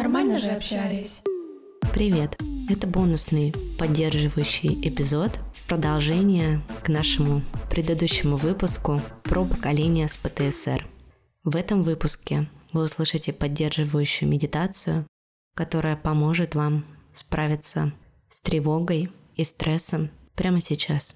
Нормально же общались. Привет! Это бонусный поддерживающий эпизод, продолжение к нашему предыдущему выпуску про поколение с ПТСР. В этом выпуске вы услышите поддерживающую медитацию, которая поможет вам справиться с тревогой и стрессом прямо сейчас.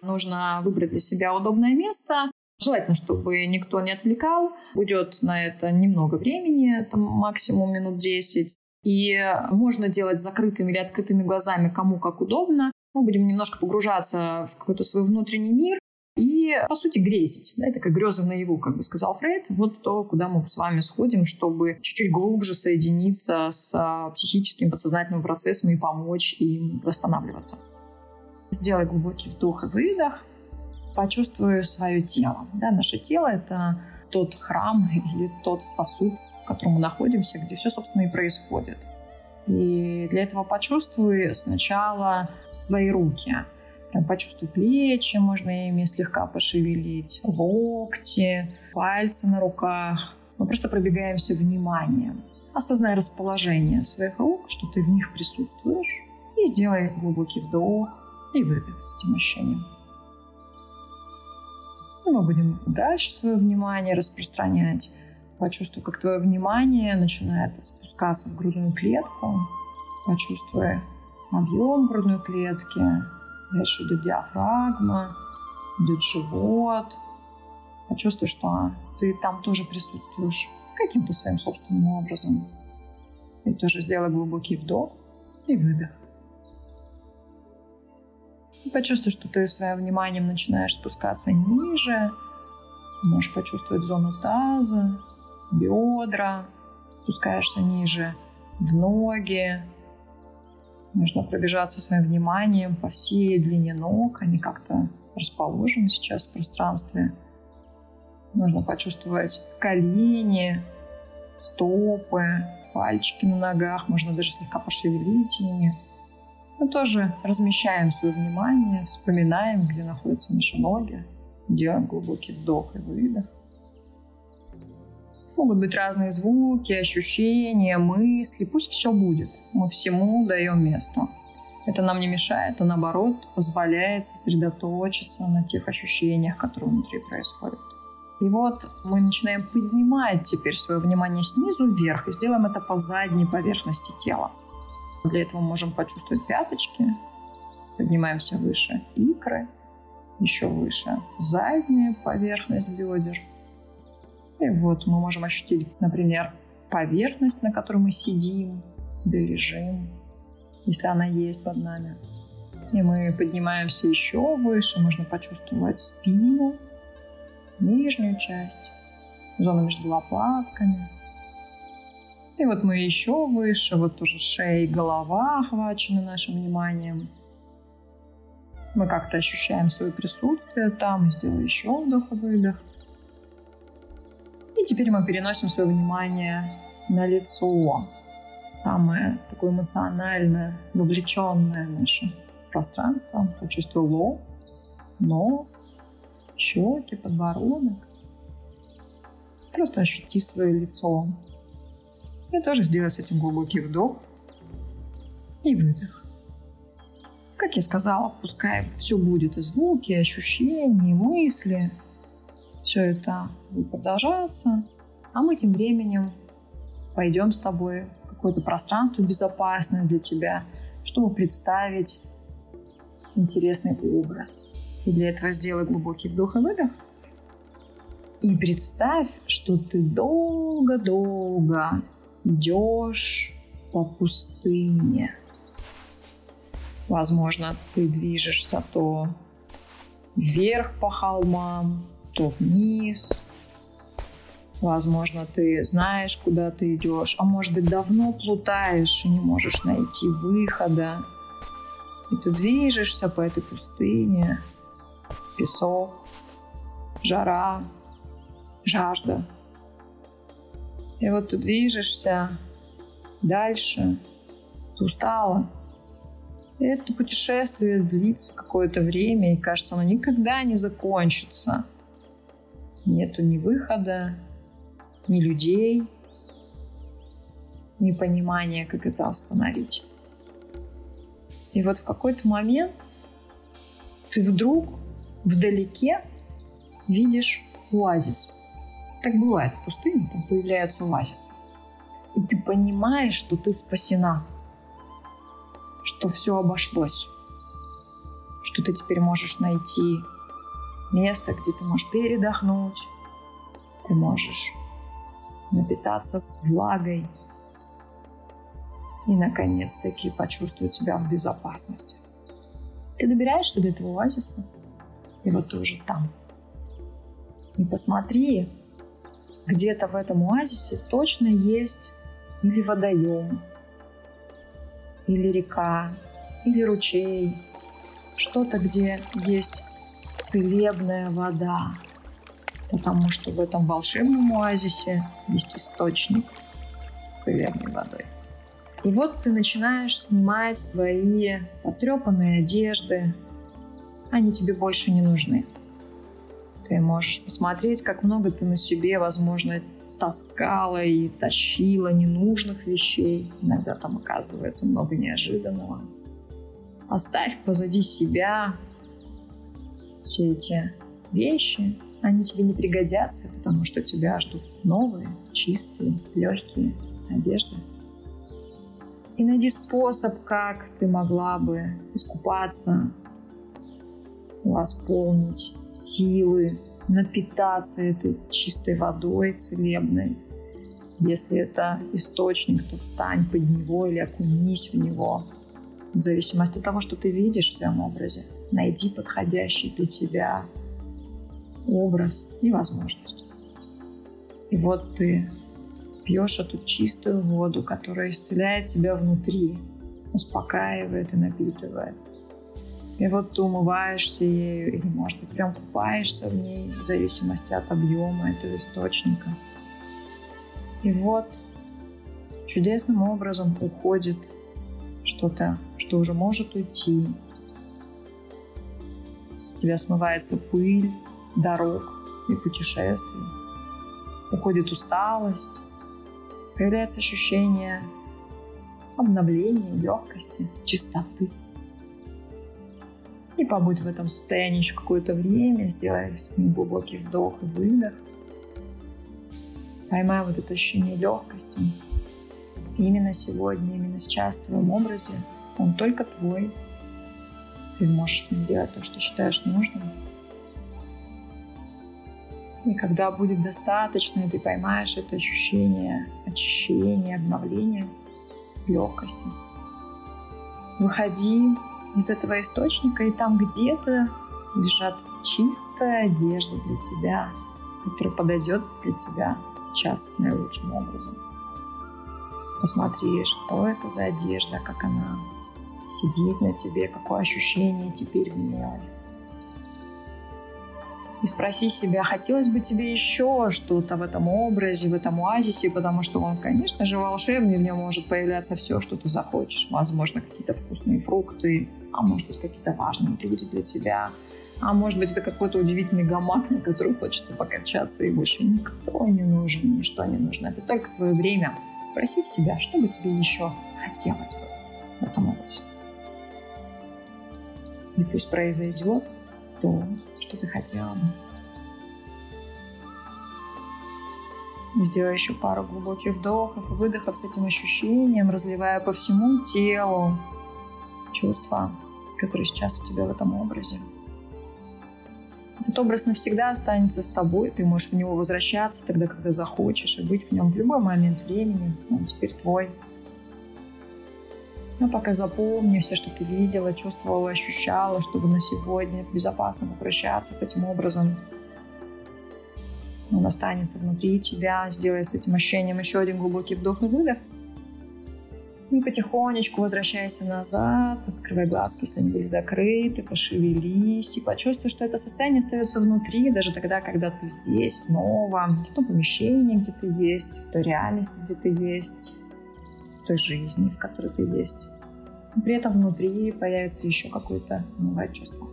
Нужно выбрать для себя удобное место, Желательно, чтобы никто не отвлекал. Уйдет на это немного времени, там максимум минут 10. И можно делать закрытыми или открытыми глазами, кому как удобно. Мы будем немножко погружаться в какой-то свой внутренний мир и, по сути, грезить. Да, это как грезы наяву, как бы сказал Фрейд. Вот то, куда мы с вами сходим, чтобы чуть-чуть глубже соединиться с а, психическим подсознательным процессом и помочь им восстанавливаться. Сделай глубокий вдох и выдох почувствую свое тело. Да, наше тело — это тот храм или тот сосуд, в котором мы находимся, где все, собственно, и происходит. И для этого почувствуй сначала свои руки. Прям почувствуй плечи, можно ими слегка пошевелить, локти, пальцы на руках. Мы просто пробегаемся вниманием. Осознай расположение своих рук, что ты в них присутствуешь. И сделай глубокий вдох и выдох с этим ощущением. Мы будем дальше свое внимание распространять. Почувствуй, как твое внимание начинает спускаться в грудную клетку. Почувствуй объем грудной клетки. Дальше идет диафрагма, идет живот. Почувствуй, что ты там тоже присутствуешь каким-то своим собственным образом. И тоже сделай глубокий вдох и выдох. Почувствуй, что ты своим вниманием начинаешь спускаться ниже. Можешь почувствовать зону таза, бедра. Спускаешься ниже в ноги. Нужно пробежаться своим вниманием по всей длине ног. Они как-то расположены сейчас в пространстве. Нужно почувствовать колени, стопы, пальчики на ногах. Можно даже слегка пошевелить ими. Мы тоже размещаем свое внимание, вспоминаем, где находятся наши ноги, делаем глубокий вдох и выдох. Могут быть разные звуки, ощущения, мысли. Пусть все будет. Мы всему даем место. Это нам не мешает, а наоборот позволяет сосредоточиться на тех ощущениях, которые внутри происходят. И вот мы начинаем поднимать теперь свое внимание снизу вверх и сделаем это по задней поверхности тела. Для этого можем почувствовать пяточки, поднимаемся выше. Икры, еще выше. Задняя поверхность бедер. И вот мы можем ощутить, например, поверхность, на которой мы сидим или лежим, если она есть под нами. И мы поднимаемся еще выше, можно почувствовать спину, нижнюю часть, зону между лопатками – и вот мы еще выше, вот тоже шея и голова охвачены нашим вниманием. Мы как-то ощущаем свое присутствие там. Сделаю еще вдох и выдох. И теперь мы переносим свое внимание на лицо. Самое такое эмоциональное, вовлеченное наше пространство. Почувствуй лоб, нос, щеки, подбородок. Просто ощути свое лицо. Я тоже сделаю с этим глубокий вдох и выдох. Как я сказала, пускай все будет и звуки, и ощущения, и мысли. Все это будет продолжаться. А мы тем временем пойдем с тобой в какое-то пространство безопасное для тебя, чтобы представить интересный образ. И для этого сделай глубокий вдох и выдох. И представь, что ты долго-долго идешь по пустыне. Возможно, ты движешься то вверх по холмам, то вниз. Возможно, ты знаешь, куда ты идешь, а может быть, давно плутаешь и не можешь найти выхода. И ты движешься по этой пустыне. Песок, жара, жажда – и вот ты движешься дальше, ты устала. И это путешествие длится какое-то время, и кажется, оно никогда не закончится. Нету ни выхода, ни людей, ни понимания, как это остановить. И вот в какой-то момент ты вдруг вдалеке видишь оазис. Так бывает в пустыне, там появляются оазисы. И ты понимаешь, что ты спасена, что все обошлось, что ты теперь можешь найти место, где ты можешь передохнуть, ты можешь напитаться влагой и, наконец-таки, почувствовать себя в безопасности. Ты добираешься до этого оазиса, и вот ты уже там. И посмотри, где-то в этом оазисе точно есть или водоем, или река, или ручей, что-то, где есть целебная вода, потому что в этом волшебном оазисе есть источник с целебной водой. И вот ты начинаешь снимать свои потрепанные одежды, они тебе больше не нужны. Ты можешь посмотреть, как много ты на себе, возможно, таскала и тащила ненужных вещей. Иногда там оказывается много неожиданного. Оставь позади себя все эти вещи. Они тебе не пригодятся, потому что тебя ждут новые, чистые, легкие одежды. И найди способ, как ты могла бы искупаться, восполнить силы, напитаться этой чистой водой целебной. Если это источник, то встань под него или окунись в него. В зависимости от того, что ты видишь в своем образе. Найди подходящий для тебя образ и возможность. И вот ты пьешь эту чистую воду, которая исцеляет тебя внутри, успокаивает и напитывает. И вот ты умываешься ею или, может быть, прям купаешься в ней в зависимости от объема этого источника. И вот чудесным образом уходит что-то, что уже может уйти. С тебя смывается пыль, дорог и путешествий. Уходит усталость, появляется ощущение обновления, легкости, чистоты и побудь в этом состоянии еще какое-то время, сделай с ним глубокий вдох и выдох. Поймай вот это ощущение легкости. И именно сегодня, именно сейчас в твоем образе он только твой. Ты можешь делать то, что считаешь нужным. И когда будет достаточно, и ты поймаешь это ощущение очищения, обновления, легкости, выходи из этого источника, и там где-то лежат чистая одежда для тебя, которая подойдет для тебя сейчас наилучшим образом. Посмотри, что это за одежда, как она сидит на тебе, какое ощущение теперь в ней. И спроси себя, хотелось бы тебе еще что-то в этом образе, в этом оазисе, потому что он, конечно же, волшебный, в нем может появляться все, что ты захочешь. Возможно, какие-то вкусные фрукты, а может быть, какие-то важные люди для тебя. А может быть, это какой-то удивительный гамак, на который хочется покачаться, и больше никто не нужен, ничто не нужно. Это только твое время. Спроси себя, что бы тебе еще хотелось бы в этом образе. И пусть произойдет то, что ты хотела бы. Сделай еще пару глубоких вдохов и выдохов с этим ощущением, разливая по всему телу чувства, которые сейчас у тебя в этом образе. Этот образ навсегда останется с тобой, ты можешь в него возвращаться тогда, когда захочешь, и быть в нем в любой момент времени. Он теперь твой. Но пока запомни все, что ты видела, чувствовала, ощущала, чтобы на сегодня безопасно попрощаться с этим образом. Он останется внутри тебя, сделай с этим ощущением еще один глубокий вдох и выдох. И потихонечку возвращайся назад, открывай глазки, если они были закрыты, пошевелись и почувствуй, что это состояние остается внутри, даже тогда, когда ты здесь снова, в том помещении, где ты есть, в той реальности, где ты есть, той жизни, в которой ты есть. При этом внутри появится еще какое-то новое чувство.